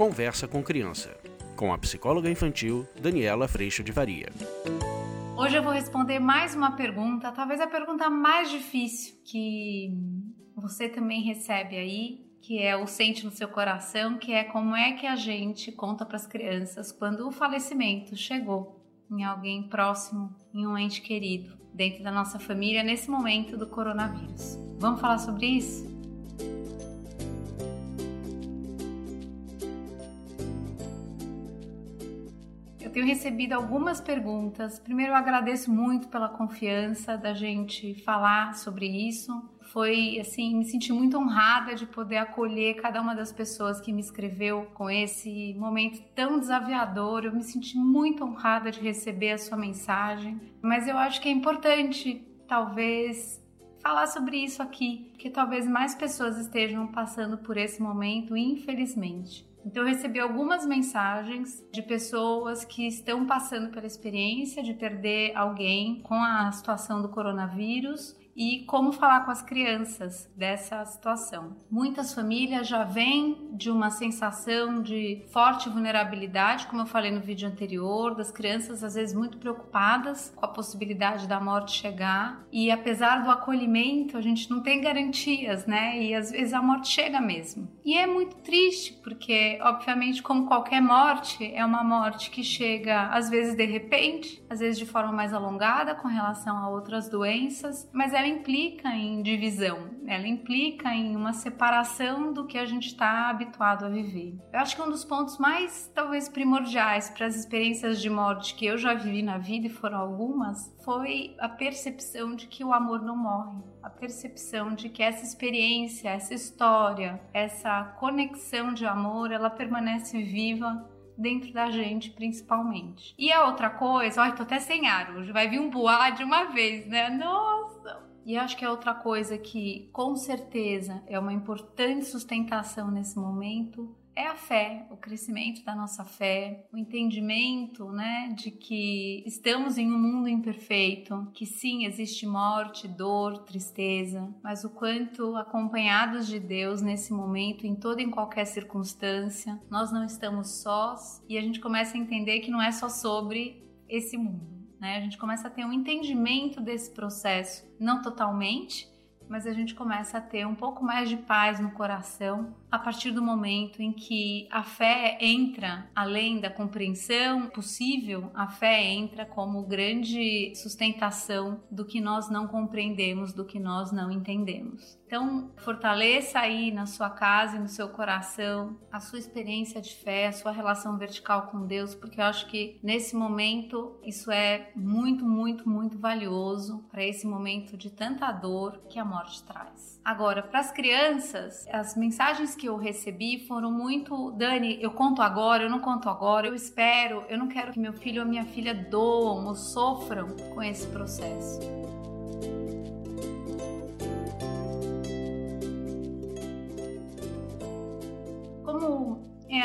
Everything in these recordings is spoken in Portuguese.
Conversa com Criança, com a psicóloga infantil Daniela Freixo de Varia. Hoje eu vou responder mais uma pergunta, talvez a pergunta mais difícil que você também recebe aí, que é o sente no seu coração, que é como é que a gente conta para as crianças quando o falecimento chegou em alguém próximo, em um ente querido, dentro da nossa família nesse momento do coronavírus. Vamos falar sobre isso? Eu tenho recebido algumas perguntas. Primeiro, eu agradeço muito pela confiança da gente falar sobre isso. Foi assim, me senti muito honrada de poder acolher cada uma das pessoas que me escreveu com esse momento tão desafiador. Eu me senti muito honrada de receber a sua mensagem. Mas eu acho que é importante, talvez, falar sobre isso aqui, porque talvez mais pessoas estejam passando por esse momento, infelizmente. Então, eu recebi algumas mensagens de pessoas que estão passando pela experiência de perder alguém com a situação do coronavírus e como falar com as crianças dessa situação. Muitas famílias já vêm de uma sensação de forte vulnerabilidade, como eu falei no vídeo anterior, das crianças às vezes muito preocupadas com a possibilidade da morte chegar e apesar do acolhimento, a gente não tem garantias, né? E às vezes a morte chega mesmo. E é muito triste porque, obviamente, como qualquer morte, é uma morte que chega às vezes de repente, às vezes de forma mais alongada com relação a outras doenças, mas ela implica em divisão, ela implica em uma separação do que a gente está habituado a viver. Eu acho que um dos pontos mais, talvez, primordiais para as experiências de morte que eu já vivi na vida, e foram algumas, foi a percepção de que o amor não morre. A percepção de que essa experiência, essa história, essa conexão de amor, ela permanece viva dentro da gente, principalmente. E a outra coisa, ai, tô até sem ar hoje, vai vir um boa de uma vez, né? Nossa! E acho que é outra coisa que, com certeza, é uma importante sustentação nesse momento é a fé, o crescimento da nossa fé, o entendimento, né, de que estamos em um mundo imperfeito, que sim existe morte, dor, tristeza, mas o quanto acompanhados de Deus nesse momento, em toda e em qualquer circunstância, nós não estamos sós e a gente começa a entender que não é só sobre esse mundo né? A gente começa a ter um entendimento desse processo, não totalmente, mas a gente começa a ter um pouco mais de paz no coração a partir do momento em que a fé entra além da compreensão possível, a fé entra como grande sustentação do que nós não compreendemos, do que nós não entendemos. Então, fortaleça aí na sua casa e no seu coração a sua experiência de fé, a sua relação vertical com Deus, porque eu acho que nesse momento isso é muito, muito, muito valioso para esse momento de tanta dor que a morte traz. Agora, para as crianças, as mensagens que eu recebi foram muito, Dani, eu conto agora, eu não conto agora, eu espero, eu não quero que meu filho ou minha filha doam ou sofram com esse processo.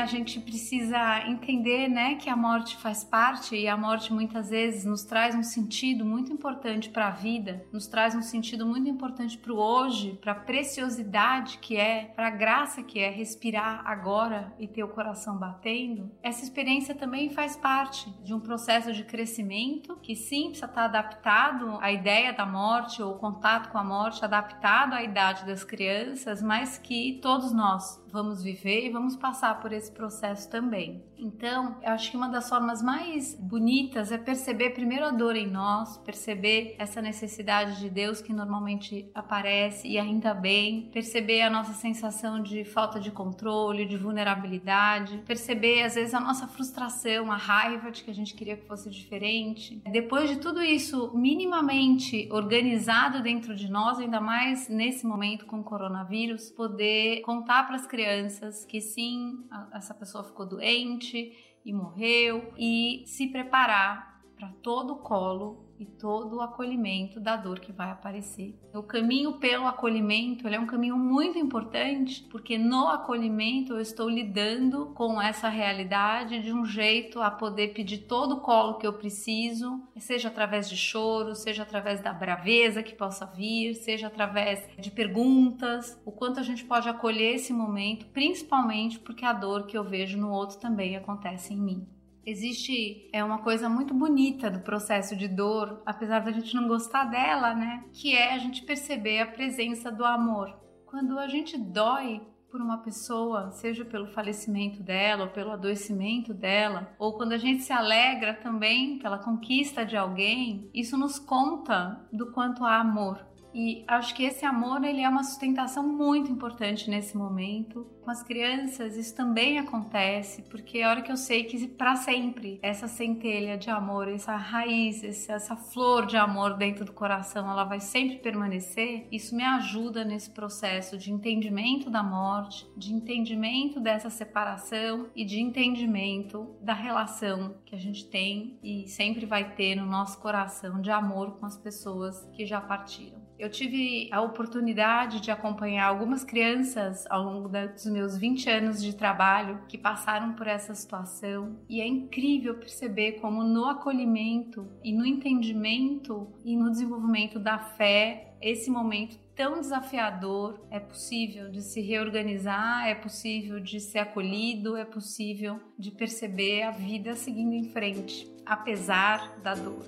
A gente precisa entender né, que a morte faz parte e a morte muitas vezes nos traz um sentido muito importante para a vida, nos traz um sentido muito importante para o hoje, para a preciosidade que é, para a graça que é respirar agora e ter o coração batendo. Essa experiência também faz parte de um processo de crescimento que sim precisa estar adaptado à ideia da morte ou contato com a morte, adaptado à idade das crianças, mas que todos nós vamos viver e vamos passar por esse processo também. Então, eu acho que uma das formas mais bonitas é perceber primeiro a dor em nós, perceber essa necessidade de Deus que normalmente aparece e ainda bem, perceber a nossa sensação de falta de controle, de vulnerabilidade, perceber às vezes a nossa frustração, a raiva de que a gente queria que fosse diferente. Depois de tudo isso minimamente organizado dentro de nós, ainda mais nesse momento com o coronavírus, poder contar para as crianças que sim, essa pessoa ficou doente e morreu e se preparar para todo o colo e todo o acolhimento da dor que vai aparecer. O caminho pelo acolhimento é um caminho muito importante, porque no acolhimento eu estou lidando com essa realidade de um jeito a poder pedir todo o colo que eu preciso, seja através de choro, seja através da braveza que possa vir, seja através de perguntas, o quanto a gente pode acolher esse momento, principalmente porque a dor que eu vejo no outro também acontece em mim existe é uma coisa muito bonita do processo de dor, apesar da gente não gostar dela, né? Que é a gente perceber a presença do amor. Quando a gente dói por uma pessoa, seja pelo falecimento dela ou pelo adoecimento dela, ou quando a gente se alegra também pela conquista de alguém, isso nos conta do quanto há amor. E acho que esse amor ele é uma sustentação muito importante nesse momento. Com as crianças isso também acontece, porque a hora que eu sei que para sempre essa centelha de amor, essa raiz, essa flor de amor dentro do coração, ela vai sempre permanecer, isso me ajuda nesse processo de entendimento da morte, de entendimento dessa separação e de entendimento da relação que a gente tem e sempre vai ter no nosso coração de amor com as pessoas que já partiram. Eu tive a oportunidade de acompanhar algumas crianças ao longo dos meus 20 anos de trabalho que passaram por essa situação e é incrível perceber como no acolhimento e no entendimento e no desenvolvimento da fé, esse momento tão desafiador é possível de se reorganizar, é possível de ser acolhido, é possível de perceber a vida seguindo em frente, apesar da dor.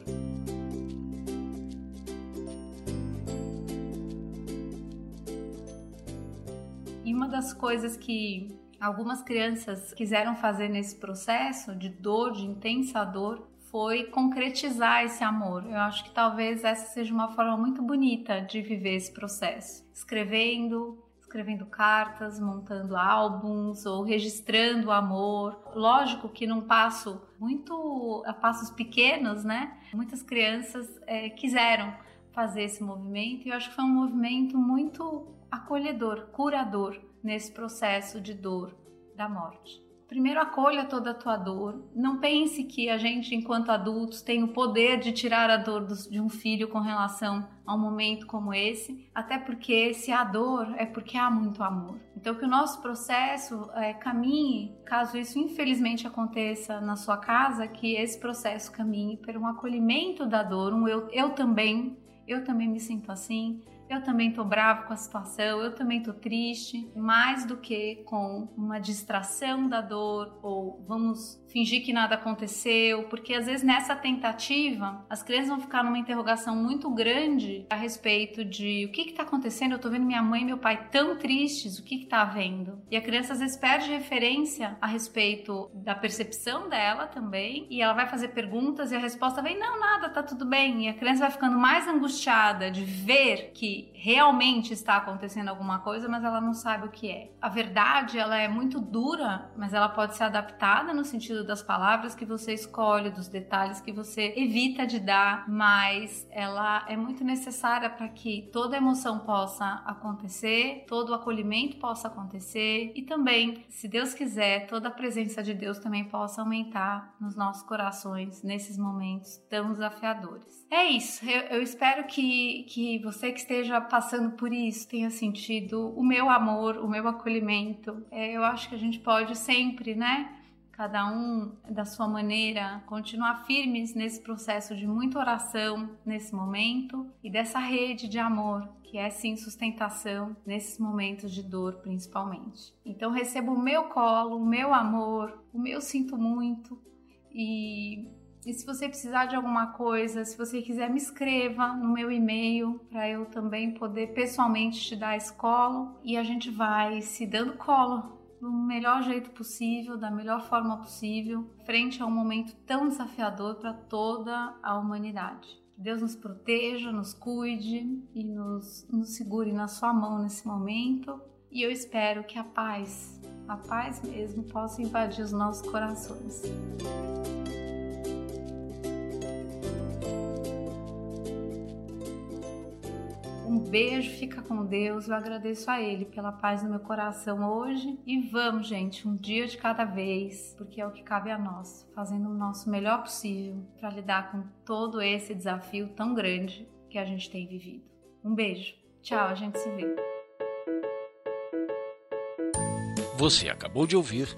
Uma das coisas que algumas crianças quiseram fazer nesse processo de dor, de intensa dor, foi concretizar esse amor. Eu acho que talvez essa seja uma forma muito bonita de viver esse processo. Escrevendo, escrevendo cartas, montando álbuns ou registrando o amor. Lógico que num passo muito a passos pequenos, né? Muitas crianças é, quiseram fazer esse movimento e eu acho que foi um movimento muito acolhedor, curador nesse processo de dor da morte. Primeiro, acolha toda a tua dor. Não pense que a gente, enquanto adultos, tem o poder de tirar a dor de um filho com relação a um momento como esse, até porque se há dor é porque há muito amor. Então, que o nosso processo é, caminhe, caso isso infelizmente aconteça na sua casa, que esse processo caminhe para um acolhimento da dor, um eu, eu também, eu também me sinto assim, eu também tô bravo com a situação, eu também tô triste, mais do que com uma distração da dor ou vamos fingir que nada aconteceu, porque às vezes nessa tentativa as crianças vão ficar numa interrogação muito grande a respeito de o que que tá acontecendo, eu tô vendo minha mãe e meu pai tão tristes, o que que tá havendo? E a criança às vezes perde referência a respeito da percepção dela também, e ela vai fazer perguntas e a resposta vem não, nada, tá tudo bem. E a criança vai ficando mais angustiada de ver que realmente está acontecendo alguma coisa, mas ela não sabe o que é. A verdade, ela é muito dura, mas ela pode ser adaptada no sentido das palavras que você escolhe, dos detalhes que você evita de dar, mas ela é muito necessária para que toda emoção possa acontecer, todo acolhimento possa acontecer e também, se Deus quiser, toda a presença de Deus também possa aumentar nos nossos corações nesses momentos tão desafiadores. É isso, eu, eu espero que, que você que esteja esteja passando por isso tenha sentido o meu amor, o meu acolhimento. É, eu acho que a gente pode sempre, né? Cada um da sua maneira, continuar firmes nesse processo de muita oração nesse momento e dessa rede de amor que é sim sustentação nesses momentos de dor, principalmente. Então receba o meu colo, o meu amor, o meu sinto muito e e se você precisar de alguma coisa, se você quiser, me escreva no meu e-mail para eu também poder pessoalmente te dar esse colo e a gente vai se dando colo do melhor jeito possível, da melhor forma possível, frente a um momento tão desafiador para toda a humanidade. Deus nos proteja, nos cuide e nos, nos segure na sua mão nesse momento. E eu espero que a paz, a paz mesmo, possa invadir os nossos corações. Beijo, fica com Deus. Eu agradeço a Ele pela paz no meu coração hoje. E vamos, gente, um dia de cada vez, porque é o que cabe a nós, fazendo o nosso melhor possível para lidar com todo esse desafio tão grande que a gente tem vivido. Um beijo. Tchau, a gente se vê. Você acabou de ouvir